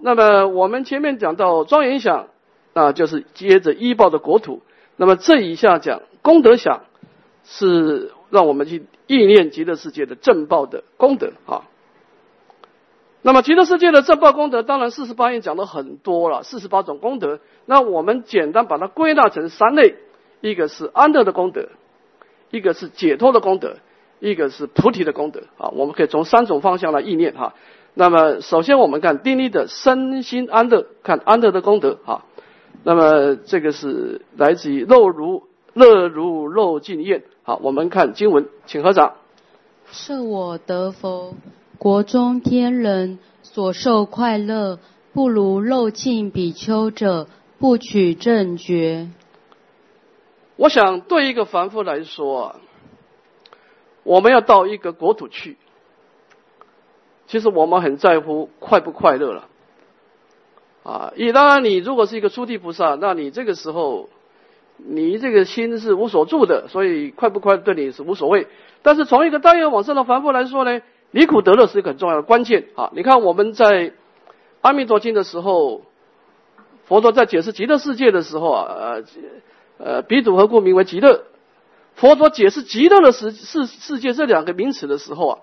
那么我们前面讲到庄严想，啊，就是接着依报的国土。那么这一下讲功德想，是让我们去意念极乐世界的正报的功德啊。那么极乐世界的正报功德，当然四十八愿讲的很多了，四十八种功德。那我们简单把它归纳成三类：一个是安乐的功德，一个是解脱的功德，一个是菩提的功德啊。我们可以从三种方向来意念哈。那么首先我们看定力的身心安乐，看安乐的功德啊。那么这个是来自于肉如乐如肉尽宴。好，我们看经文，请合掌。是我得佛。国中天人所受快乐，不如肉尽比丘者，不取正觉。我想对一个凡夫来说啊，我们要到一个国土去，其实我们很在乎快不快乐了。啊，以当然你如果是一个初地菩萨，那你这个时候，你这个心是无所住的，所以快不快对你是无所谓。但是从一个大愿往生的凡夫来说呢？离苦得乐是一个很重要的关键啊！你看我们在《阿弥陀经》的时候，佛陀在解释极乐世界的时候啊，呃，呃，彼土何故名为极乐？佛陀解释极乐的世世世界这两个名词的时候啊，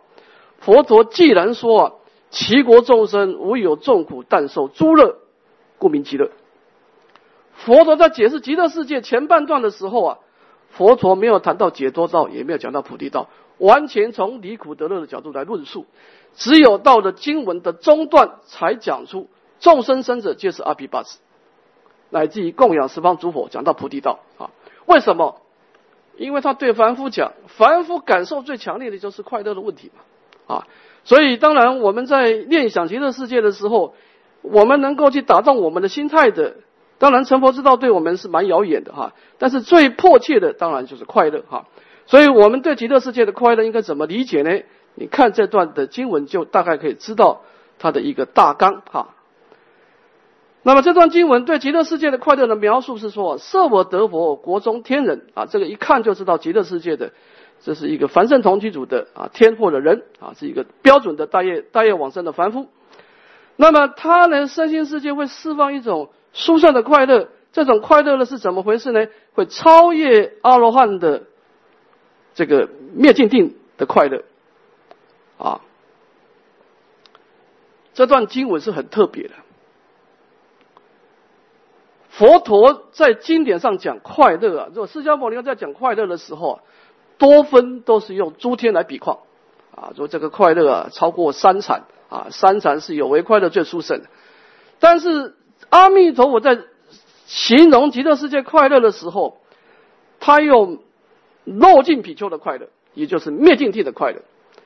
佛陀既然说啊，其国众生无有众苦，但受诸乐，故名极乐。佛陀在解释极乐世界前半段的时候啊，佛陀没有谈到解脱道，也没有讲到菩提道。完全从离苦得乐的角度来论述，只有到了经文的中段才讲出众生生者皆是阿毗跋致，乃至于供养十方诸佛，讲到菩提道啊。为什么？因为他对凡夫讲，凡夫感受最强烈的就是快乐的问题嘛啊。所以当然我们在念想极乐世界的时候，我们能够去打动我们的心态的，当然成佛之道对我们是蛮遥远的哈。但是最迫切的当然就是快乐哈。所以我们对极乐世界的快乐应该怎么理解呢？你看这段的经文，就大概可以知道它的一个大纲哈。那么这段经文对极乐世界的快乐的描述是说：设我得佛，国中天人啊，这个一看就知道极乐世界的这是一个凡圣同居主的啊天或者人啊，是一个标准的大业大业往生的凡夫。那么他呢，身心世界会释放一种殊胜的快乐，这种快乐呢是怎么回事呢？会超越阿罗汉的。这个灭尽定的快乐，啊，这段经文是很特别的。佛陀在经典上讲快乐啊，如果释迦牟尼在讲快乐的时候啊，多分都是用诸天来比况，啊，说这个快乐啊超过三禅啊，三禅是有为快乐最殊胜的。但是阿弥陀佛在形容极乐世界快乐的时候，他用。漏尽比丘的快乐，也就是灭尽地的快乐，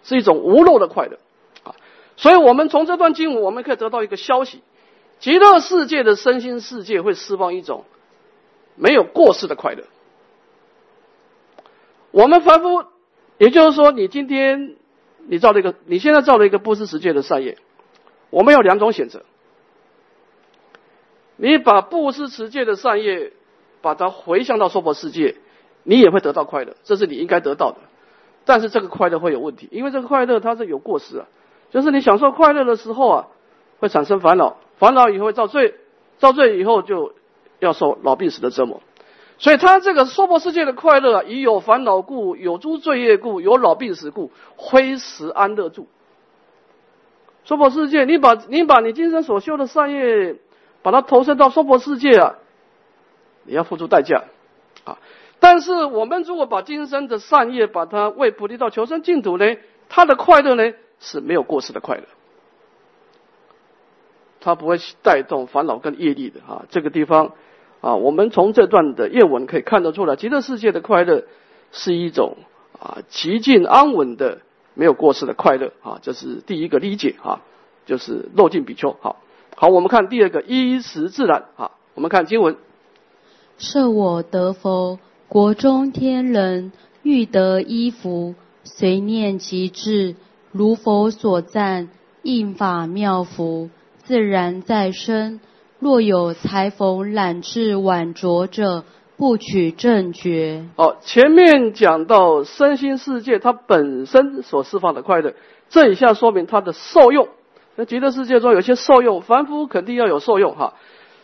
是一种无漏的快乐啊。所以，我们从这段经文，我们可以得到一个消息：极乐世界的身心世界会释放一种没有过失的快乐。我们凡夫，也就是说，你今天你造了一个，你现在造了一个不施世界的善业，我们有两种选择：你把不施持戒的善业，把它回向到娑婆世界。你也会得到快乐，这是你应该得到的。但是这个快乐会有问题，因为这个快乐它是有过失啊。就是你享受快乐的时候啊，会产生烦恼，烦恼以后会造罪，造罪以后就要受老病死的折磨。所以他这个娑婆世界的快乐，以有烦恼故，有诸罪业故，有老病死故，非时安乐住。娑婆世界，你把你把你今生所修的善业，把它投身到娑婆世界啊，你要付出代价啊。但是我们如果把今生的善业，把它为菩提道求生净土呢，他的快乐呢是没有过失的快乐，他不会带动烦恼跟业力的啊。这个地方啊，我们从这段的业文可以看得出来，极乐世界的快乐是一种啊极尽安稳的、没有过失的快乐啊。这是第一个理解啊，就是漏尽比丘。好，好，我们看第二个衣食自然啊。我们看经文，设我得佛。国中天人欲得衣服，随念即至，如佛所赞，应法妙服，自然在身。若有裁缝懒至晚着者，不取正觉。好，前面讲到身心世界，它本身所释放的快乐，这一下说明它的受用。那极乐世界中有些受用，凡夫肯定要有受用哈。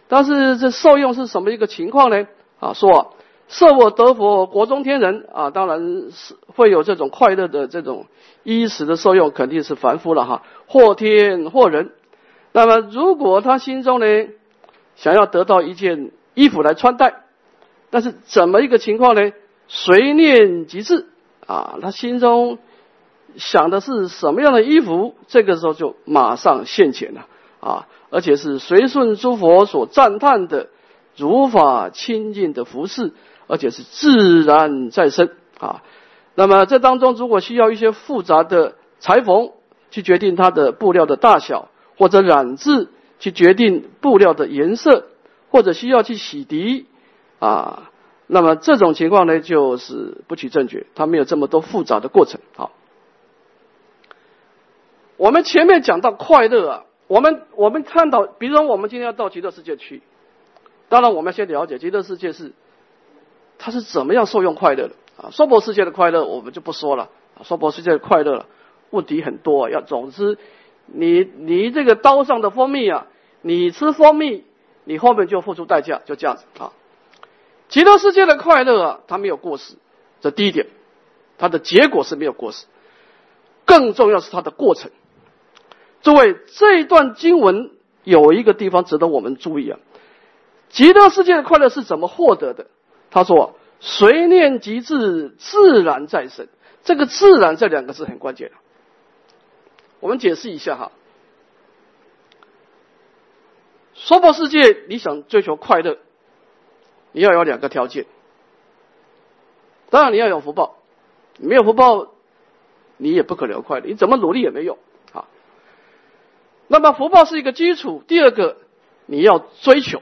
但是这受用是什么一个情况呢？啊，说啊设我得佛国中天人啊，当然是会有这种快乐的这种衣食的受用，肯定是凡夫了哈，或天或人。那么如果他心中呢想要得到一件衣服来穿戴，但是怎么一个情况呢？随念即至啊，他心中想的是什么样的衣服，这个时候就马上现前了啊。而且是随顺诸佛所赞叹的如法清净的服饰，而且是自然在身啊。那么这当中如果需要一些复杂的裁缝去决定它的布料的大小，或者染制去决定布料的颜色，或者需要去洗涤啊，那么这种情况呢就是不取正觉，它没有这么多复杂的过程。好，我们前面讲到快乐啊。我们我们看到，比如说我们今天要到极乐世界去，当然我们要先了解极乐世界是它是怎么样受用快乐的啊。娑婆世界的快乐我们就不说了，娑婆世界的快乐问题很多。要总之，你你这个刀上的蜂蜜啊，你吃蜂蜜，你后面就付出代价，就这样子啊。极乐世界的快乐啊，它没有过失，这第一点，它的结果是没有过失，更重要是它的过程。诸位，这一段经文有一个地方值得我们注意啊。极乐世界的快乐是怎么获得的？他说：“随念即至，自然在身。”这个“自然”这两个字很关键我们解释一下哈。娑婆世界，你想追求快乐，你要有两个条件。当然，你要有福报，没有福报，你也不可能快乐。你怎么努力也没用啊。那么福报是一个基础，第二个你要追求。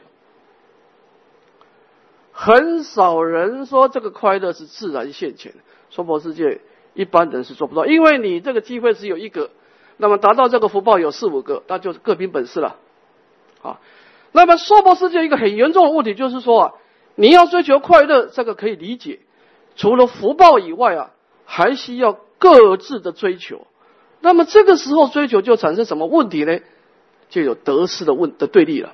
很少人说这个快乐是自然现前，娑婆世界一般人是做不到，因为你这个机会只有一个，那么达到这个福报有四五个，那就是各凭本事了。啊，那么娑婆世界一个很严重的问题就是说啊，你要追求快乐，这个可以理解，除了福报以外啊，还需要各自的追求。那么这个时候追求就产生什么问题呢？就有得失的问的对立了。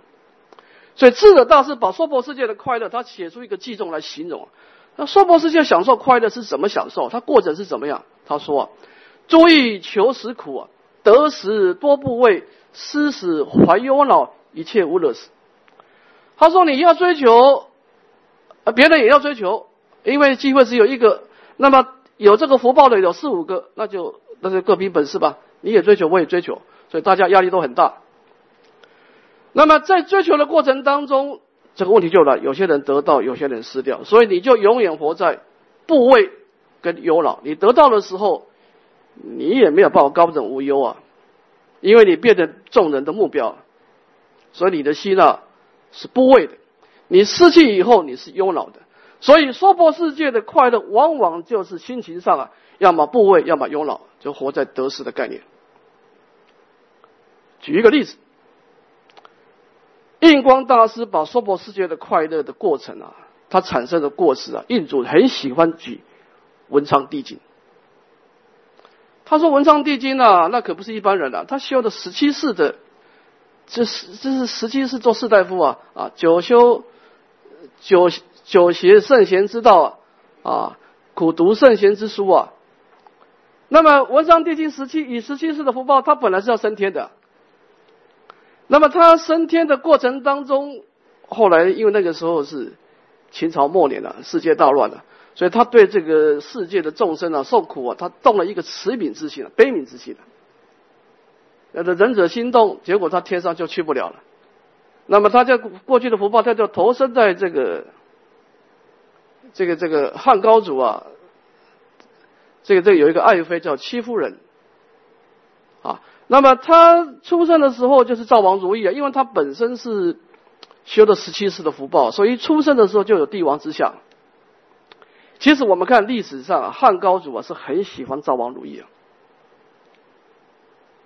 所以智者大师把娑婆世界的快乐，他写出一个记重来形容。那娑婆世界享受快乐是怎么享受？它过程是怎么样？他说：“诸欲求时苦啊，得时多不畏，失时怀忧恼，一切无乐事。”他说：“你要追求，别人也要追求，因为机会只有一个。那么有这个福报的有四五个，那就。”那就各凭本事吧，你也追求，我也追求，所以大家压力都很大。那么在追求的过程当中，这个问题就来，有些人得到，有些人失掉，所以你就永远活在部位跟忧恼。你得到的时候，你也没有办法高枕无忧啊，因为你变成众人的目标，所以你的心啊是部位的。你失去以后，你是忧恼的。所以娑婆世界的快乐，往往就是心情上啊。要么部位，要么忧恼，就活在得失的概念。举一个例子，印光大师把娑婆世界的快乐的过程啊，他产生的过失啊，印主很喜欢举文昌帝景。他说文昌帝君啊，那可不是一般人啊，他修的十七世的，这是这是十七世做士大夫啊啊，九修九九学圣贤之道啊啊，苦读圣贤之书啊。那么文昌帝君十七以十七世的福报，他本来是要升天的。那么他升天的过程当中，后来因为那个时候是秦朝末年了，世界大乱了，所以他对这个世界的众生啊受苦啊，他动了一个慈悯之心啊，悲悯之心了。那个仁者心动，结果他天上就去不了了。那么他在过去的福报，他就投身在这个这个这个汉高祖啊。这个这个有一个爱妃叫戚夫人，啊，那么他出生的时候就是赵王如意啊，因为他本身是修的十七世的福报，所以出生的时候就有帝王之相。其实我们看历史上汉高祖啊是很喜欢赵王如意啊，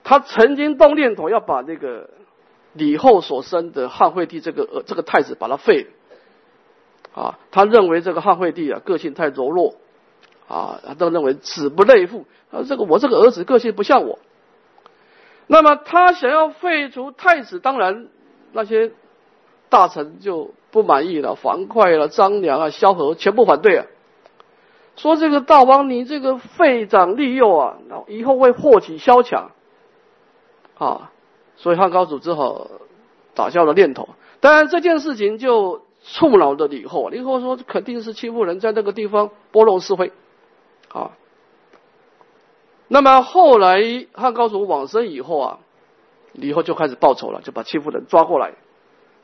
他曾经动念头要把那个李后所生的汉惠帝这个呃这个太子把他废了，啊，他认为这个汉惠帝啊个性太柔弱。啊，他都认为子不类父，啊，这个我这个儿子个性不像我。那么他想要废除太子，当然那些大臣就不满意了，樊哙了、张良啊、萧何全部反对啊，说这个大王你这个废长立幼啊，以后会祸起萧墙啊，所以汉高祖只好打消了念头。当然这件事情就触恼了李后，李后说肯定是欺负人，在那个地方拨弄是非啊。那么后来汉高祖往生以后啊，李后就开始报仇了，就把欺负人抓过来，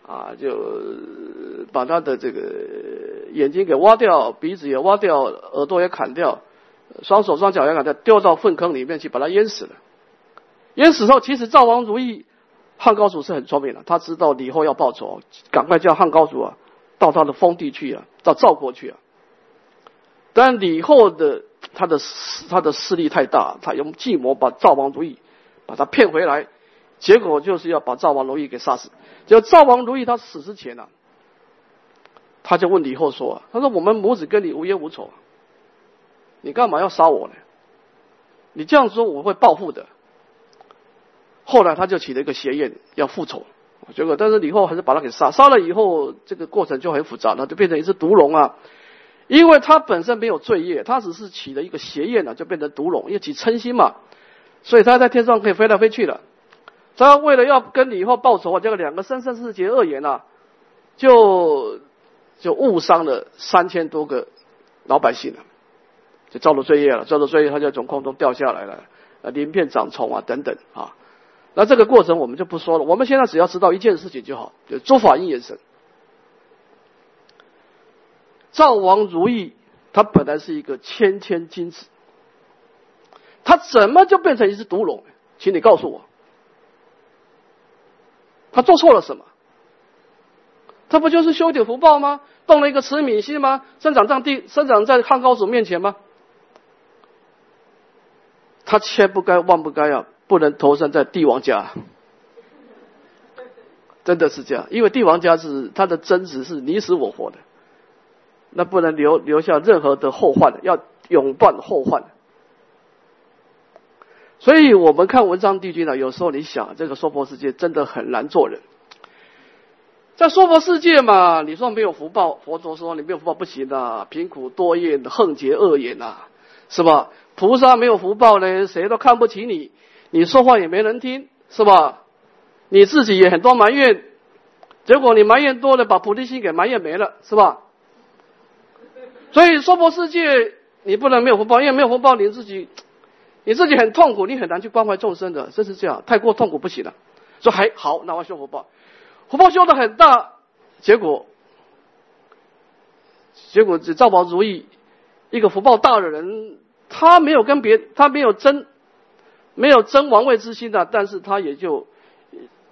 啊，就把他的这个眼睛给挖掉，鼻子也挖掉，耳朵也砍掉，双手双脚也砍掉，丢到粪坑里面去，把他淹死了。淹死后，其实赵王如意，汉高祖是很聪明的，他知道李后要报仇，赶快叫汉高祖啊，到他的封地去啊，到赵国去啊。但李后的。他的他的势力太大，他用计谋把赵王如意把他骗回来，结果就是要把赵王如意给杀死。就赵王如意他死之前呢，他就问李后说：“他说我们母子跟你无冤无仇，你干嘛要杀我呢？你这样说我会报复的。”后来他就起了一个邪念要复仇，结果但是李后还是把他给杀。杀了以后，这个过程就很复杂了，就变成一只毒龙啊。因为他本身没有罪业，他只是起了一个邪念呢，就变成毒龙，因为起嗔心嘛，所以他在天上可以飞来飞去的。他为了要跟李后报仇啊，这个两个生生世劫恶言啊，就就误伤了三千多个老百姓了，就造了罪业了，造了罪业，他就从空中掉下来了，呃，鳞片长虫啊等等啊。那这个过程我们就不说了，我们现在只要知道一件事情就好，就诸法因缘生。赵王如意，他本来是一个谦谦君子，他怎么就变成一只毒龙？请你告诉我，他做错了什么？他不就是修点福报吗？动了一个慈悯心吗？生长在地，生长在汉高祖面前吗？他千不该万不该啊，不能投生在帝王家，真的是这样，因为帝王家是他的真子是你死我活的。那不能留留下任何的后患要永断后患。所以我们看文章帝君呢，有时候你想，这个娑婆世界真的很难做人。在娑婆世界嘛，你说没有福报，佛陀说你没有福报不行的，贫苦多厌，横结恶言呐，是吧？菩萨没有福报呢，谁都看不起你，你说话也没人听，是吧？你自己也很多埋怨，结果你埋怨多了，把菩提心给埋怨没了，是吧？所以娑婆世界，你不能没有福报，因为没有福报，你自己，你自己很痛苦，你很难去关怀众生的，真是这样，太过痛苦不行了。说还好，那我修福报，福报修的很大，结果，结果这赵宝如意，一个福报大的人，他没有跟别，他没有争，没有争王位之心的，但是他也就，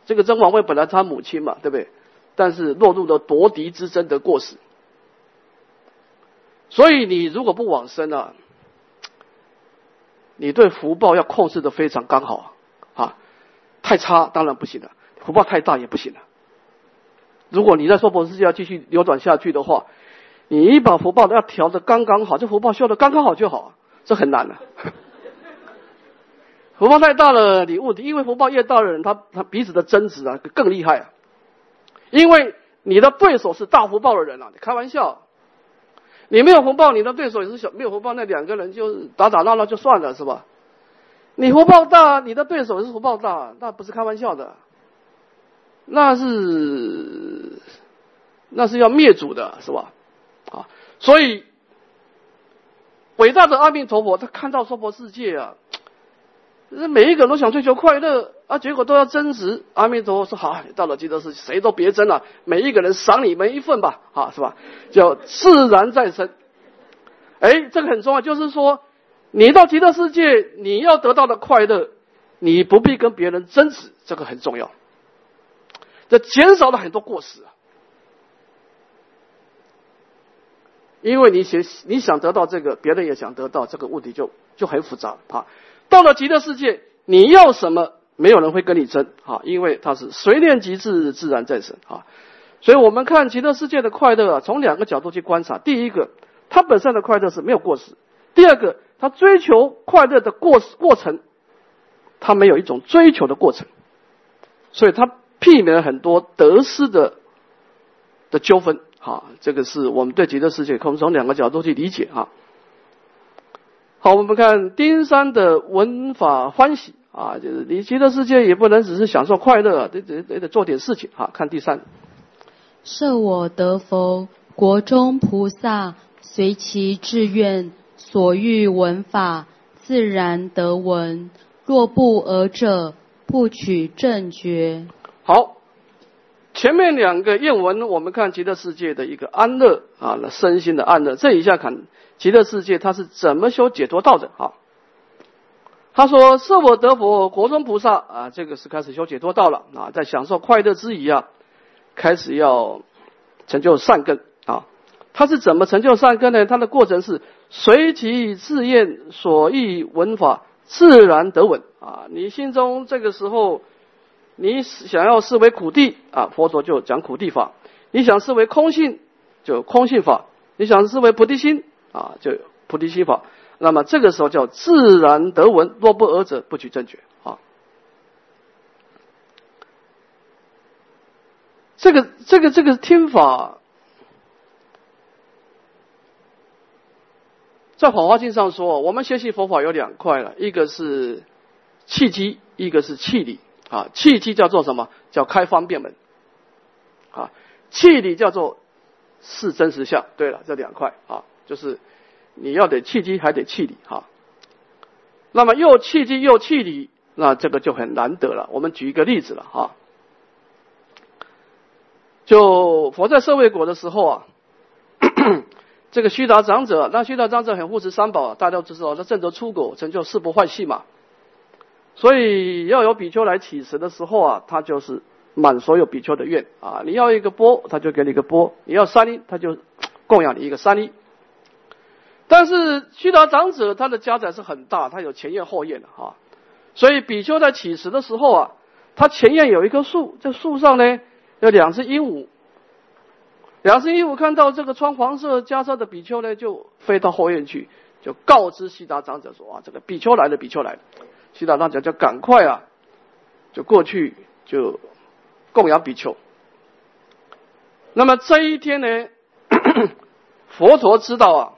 这个争王位本来他母亲嘛，对不对？但是落入了夺嫡之争的过失。所以你如果不往生啊，你对福报要控制的非常刚好啊，太差当然不行了，福报太大也不行了。如果你在娑婆世界要继续流转下去的话，你一把福报要调的刚刚好，这福报修的刚刚好就好，这很难的。福报太大了，你问题，因为福报越大的人，他他彼此的争执啊更厉害啊，因为你的对手是大福报的人啊，你开玩笑。你没有福报，你的对手也是小没有福报，那两个人就打打闹闹就算了，是吧？你福报大，你的对手也是福报大，那不是开玩笑的，那是那是要灭祖的，是吧？啊，所以伟大的阿弥陀佛，他看到娑婆世界啊。每一个人都想追求快乐啊，结果都要争执。阿弥陀佛说：“好，到了极乐世界，谁都别争了，每一个人赏你们一份吧，啊，是吧？叫自然再生。哎，这个很重要，就是说，你到极乐世界，你要得到的快乐，你不必跟别人争执，这个很重要。这减少了很多过失啊，因为你想你想得到这个，别人也想得到，这个问题就就很复杂啊。”到了极乐世界，你要什么，没有人会跟你争啊，因为它是随念即至，自然在生啊。所以我们看极乐世界的快乐啊，从两个角度去观察：第一个，它本身的快乐是没有过失；第二个，它追求快乐的过过程他没有一种追求的过程，所以他避免了很多得失的的纠纷。好，这个是我们对极乐世界可以从两个角度去理解啊。好，我们看丁山的文法欢喜啊，就是你极乐世界也不能只是享受快乐，得得得得做点事情啊。看第三，设我得佛，国中菩萨随其志愿，所欲闻法，自然得闻。若不尔者，不取正觉。好，前面两个愿文，我们看极乐世界的一个安乐啊，那身心的安乐。这一下看极乐世界，它是怎么修解脱道的？啊？他说：“设我得佛，国中菩萨啊，这个是开始修解脱道了啊，在享受快乐之余啊，开始要成就善根啊。他是怎么成就善根呢？他的过程是随其自愿所欲闻法。”自然得闻啊！你心中这个时候，你想要视为苦地啊，佛陀就讲苦地法；你想视为空性，就空性法；你想视为菩提心啊，就菩提心法。那么这个时候叫自然得闻，若不尔者，不取正觉啊。这个这个这个听法。在《法华经》上说，我们学习佛法有两块了，一个是契机，一个是契理啊。契机叫做什么？叫开方便门啊。契理叫做是真实相。对了，这两块啊，就是你要得契机，还得契理哈。那么又契机又契理，那这个就很难得了。我们举一个例子了哈，就佛在社会国的时候啊。这个须达长者，那须达长者很护持三宝，大家都知道，他正得出果，成就四不坏系嘛。所以要有比丘来乞食的时候啊，他就是满所有比丘的愿啊。你要一个钵，他就给你一个钵；你要三粒，他就供养你一个三粒。但是须达长者他的家宅是很大，他有前院后院的哈。所以比丘在乞食的时候啊，他前院有一棵树，这树上呢有两只鹦鹉。两只鹦鹉看到这个穿黄色袈裟的比丘呢，就飞到后院去，就告知悉达长者说：“啊，这个比丘来了，比丘来了。”悉达长者就赶快啊，就过去就供养比丘。那么这一天呢，佛陀知道啊，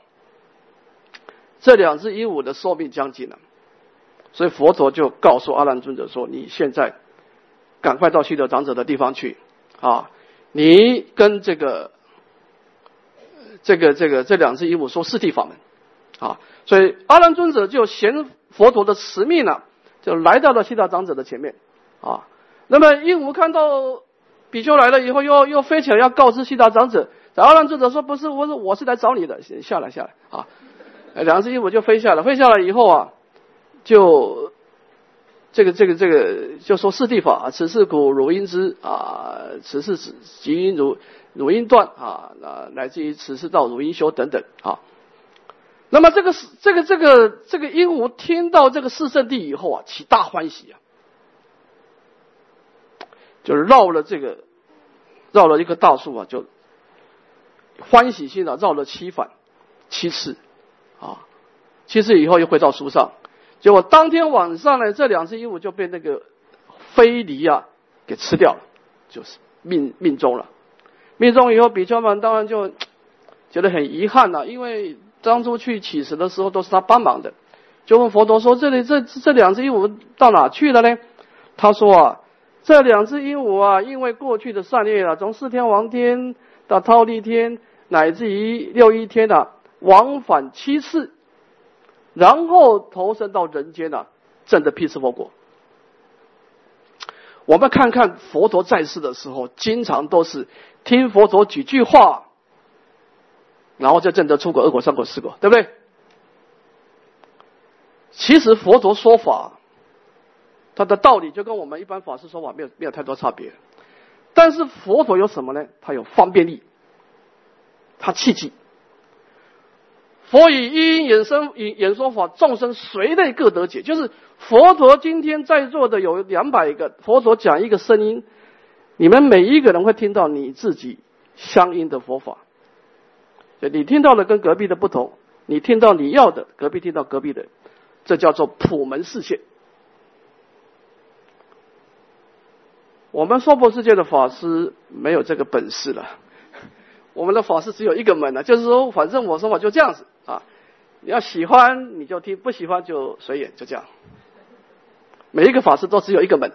这两只鹦鹉的寿命将近了，所以佛陀就告诉阿难尊者说：“你现在赶快到悉达长者的地方去啊。”你跟这个、这个、这个这两只鹦鹉说四谛法门，啊，所以阿难尊者就衔佛陀的使命了，就来到了悉达长者的前面，啊，那么鹦鹉看到比丘来了以后，又又飞起来要告知悉达长者，然后让作者说不是，我说我是来找你的，下来下来啊，两只鹦鹉就飞下来，飞下来以后啊，就。这个这个这个就说四谛法，此是古汝音之啊，此是指即因如汝音断啊，那乃至于此是道汝音修等等啊。那么这个是这个这个这个鹦鹉听到这个四圣地以后啊，起大欢喜啊，就是绕了这个绕了一棵大树啊，就欢喜心啊绕了七反七次啊，七次以后又回到树上。结果当天晚上呢，这两只鹦鹉就被那个飞狸啊给吃掉了，就是命命中了。命中以后，比丘们当然就觉得很遗憾了，因为当初去乞食的时候都是他帮忙的。就问佛陀说：“这里这这两只鹦鹉到哪去了呢？”他说：“啊，这两只鹦鹉啊，因为过去的善业啊，从四天王天到忉利天，乃至于六一天啊，往返七次。”然后投身到人间呢，证得辟支佛果。我们看看佛陀在世的时候，经常都是听佛陀几句话，然后就证得出国、二果、三果、四果，对不对？其实佛陀说法，他的道理就跟我们一般法师说法没有没有太多差别。但是佛陀有什么呢？他有方便力，他契机。佛以一因演生演说法，众生随类各得解。就是佛陀今天在座的有两百个，佛陀讲一个声音，你们每一个人会听到你自己相应的佛法。你听到的跟隔壁的不同，你听到你要的，隔壁听到隔壁的，这叫做普门世界。我们娑婆世界的法师没有这个本事了。我们的法师只有一个门呢，就是说，反正我说法就这样子啊。你要喜欢你就听，不喜欢就随缘，就这样。每一个法师都只有一个门，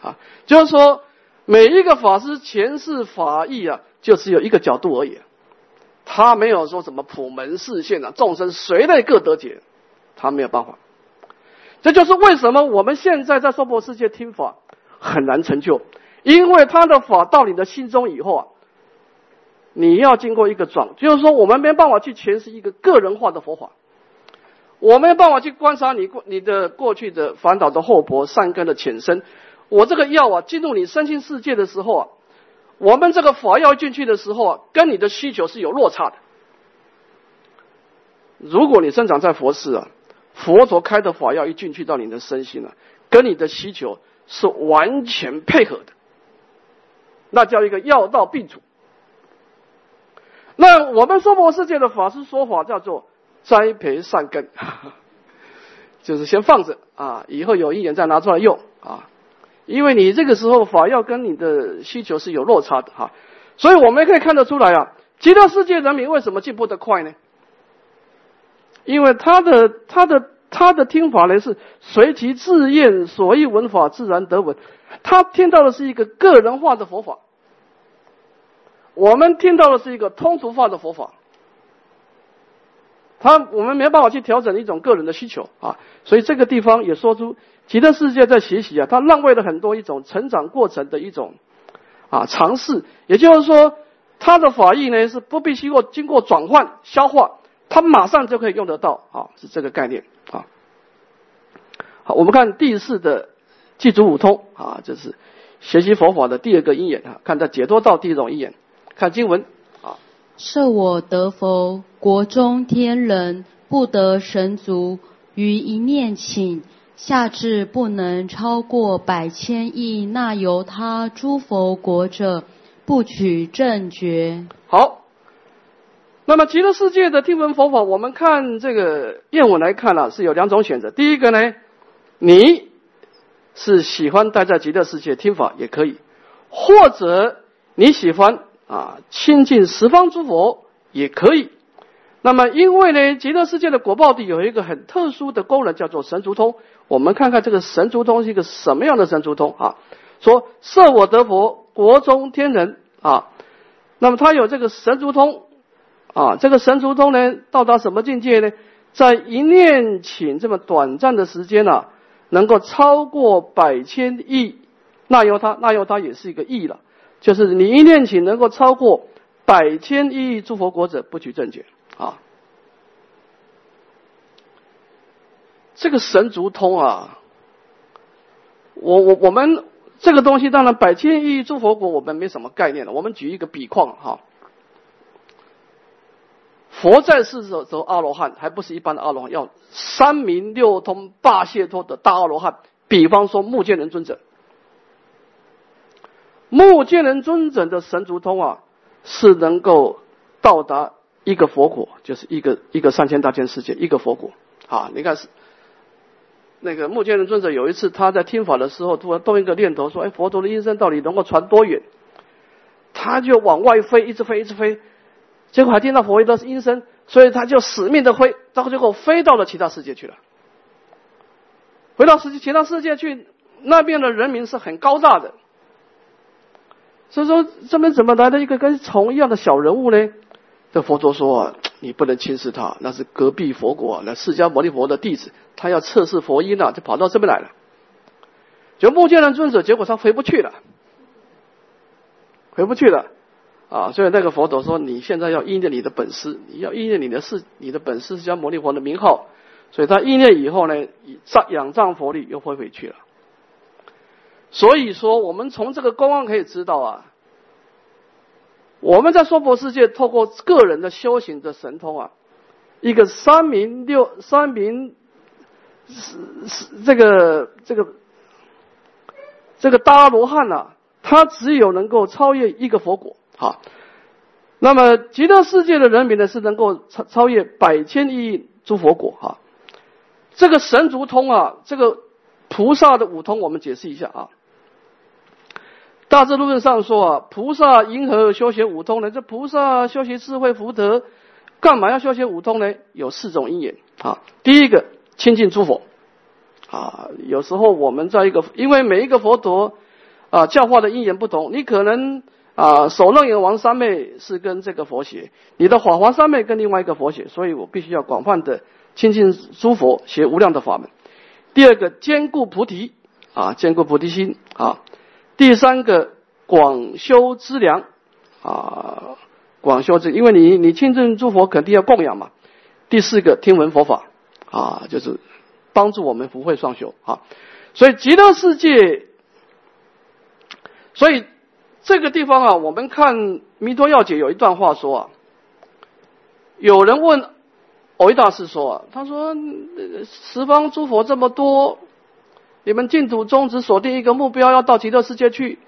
啊，就是说每一个法师诠释法义啊，就只有一个角度而已。他没有说什么普门示现啊，众生随类各得解，他没有办法。这就是为什么我们现在在娑婆世界听法很难成就，因为他的法到你的心中以后啊。你要经过一个转，就是说我们没办法去诠释一个个人化的佛法，我没有办法去观察你过你的过去的烦恼的厚薄、善根的浅深。我这个药啊，进入你身心世界的时候啊，我们这个法药进去的时候啊，跟你的需求是有落差的。如果你生长在佛寺啊，佛陀开的法药一进去到你的身心啊，跟你的需求是完全配合的，那叫一个药到病除。那我们娑婆世界的法师说法叫做栽培善根，就是先放着啊，以后有一缘再拿出来用啊，因为你这个时候法要跟你的需求是有落差的哈，所以我们也可以看得出来啊，极乐世界人民为什么进步的快呢？因为他的他的他的听法呢是随其自愿所欲闻法自然得闻，他听到的是一个个人化的佛法。我们听到的是一个通俗化的佛法，他我们没办法去调整一种个人的需求啊，所以这个地方也说出极乐世界在学习啊，他浪费了很多一种成长过程的一种啊尝试，也就是说，他的法义呢是不必经过经过转换消化，他马上就可以用得到。啊，是这个概念。啊。好，我们看第四的记足五通。啊，这是学习佛法的第二个因缘。啊，看他解脱道第一种因缘。看经文。啊，设我得佛，国中天人不得神足，于一念请，下至不能超过百千亿那由他诸佛国者，不取正觉。好，那么极乐世界的听闻佛法，我们看这个愿文来看呢，是有两种选择。第一个呢，你是喜欢待在极乐世界听法也可以，或者你喜欢。啊，亲近十方诸佛也可以。那么，因为呢，极乐世界的果报地有一个很特殊的功能，叫做神足通。我们看看这个神足通是一个什么样的神足通啊？说设我得佛，国中天人啊。那么，他有这个神足通啊。这个神足通呢，到达什么境界呢？在一念顷这么短暂的时间呢，能够超过百千亿。那由他，那由他也是一个亿了。就是你一念起能够超过百千亿诸佛国者，不取正觉啊！这个神足通啊，我我我们这个东西当然百千亿诸佛国我们没什么概念了。我们举一个比况哈，佛在世的时候阿罗汉还不是一般的阿罗汉，要三明六通八解脱的大阿罗汉。比方说目犍连尊者。目犍连尊者的神足通啊，是能够到达一个佛果，就是一个一个三千大千世界一个佛果啊！你看是那个目犍连尊者有一次他在听法的时候，突然动一个念头，说：“哎，佛陀的音声到底能够传多远？”他就往外飞，一直飞，一直飞，结果还听到佛的音声，所以他就死命的飞，到最后飞到了其他世界去了。回到世界其他世界去，那边的人民是很高大的。所以说，这边怎么来的一个跟虫一样的小人物呢？这佛陀说啊，你不能轻视他，那是隔壁佛国那释迦牟尼佛的弟子，他要测试佛音啊，就跑到这边来了。就目犍连尊者，结果他回不去了，回不去了啊！所以那个佛陀说，你现在要依念你的本师，你要依念你的是你的本师释迦牟尼佛的名号，所以他依念以后呢，藏仰仗佛力又会回去了。所以说，我们从这个公案可以知道啊，我们在娑婆世界透过个人的修行的神通啊，一个三明六三明是是这个这个这个大罗汉呐，他只有能够超越一个佛果哈。那么极乐世界的人民呢，是能够超超越百千亿诸佛果哈。这个神足通啊，这个菩萨的五通，我们解释一下啊。大智论上说啊，菩萨因何修学五通呢？这菩萨修学智慧福德，干嘛要修学五通呢？有四种因缘啊。第一个，亲近诸佛啊。有时候我们在一个，因为每一个佛陀啊教化的因缘不同，你可能啊首楞严王三昧是跟这个佛学，你的法华三昧跟另外一个佛学，所以我必须要广泛的亲近诸佛，学无量的法门。第二个，坚固菩提啊，坚固菩提心啊。第三个广修资粮啊，广修资，因为你你亲近诸佛肯定要供养嘛。第四个听闻佛法啊，就是帮助我们福慧双修啊。所以极乐世界，所以这个地方啊，我们看《弥陀要解》有一段话说啊，有人问藕益大师说啊，他说十方诸佛这么多。你们净土宗只锁定一个目标，要到极乐世界去，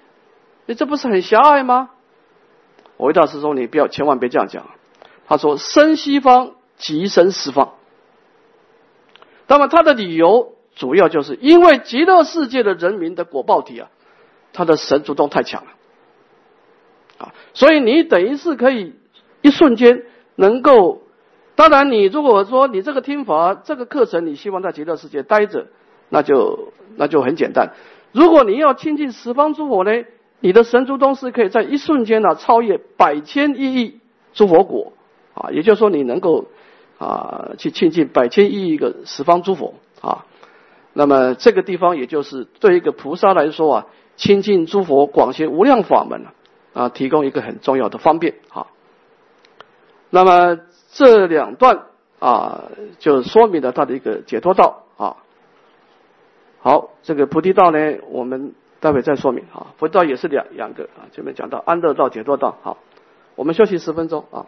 你这不是很狭隘吗？我回大师说：“你不要，千万别这样讲。”他说：“生西方即生十方。”那么他的理由主要就是因为极乐世界的人民的果报体啊，他的神主动太强了啊，所以你等于是可以一瞬间能够。当然，你如果说你这个听法这个课程，你希望在极乐世界待着。那就那就很简单。如果你要亲近十方诸佛呢，你的神足东是可以在一瞬间呢超越百千亿亿诸佛国啊，也就是说你能够啊去亲近百千亿亿个十方诸佛啊。那么这个地方也就是对一个菩萨来说啊，亲近诸佛广学无量法门啊，提供一个很重要的方便啊。那么这两段啊，就说明了他的一个解脱道。好，这个菩提道呢，我们待会再说明啊。佛道也是两两个啊，前面讲到安乐道、解脱道。好，我们休息十分钟啊。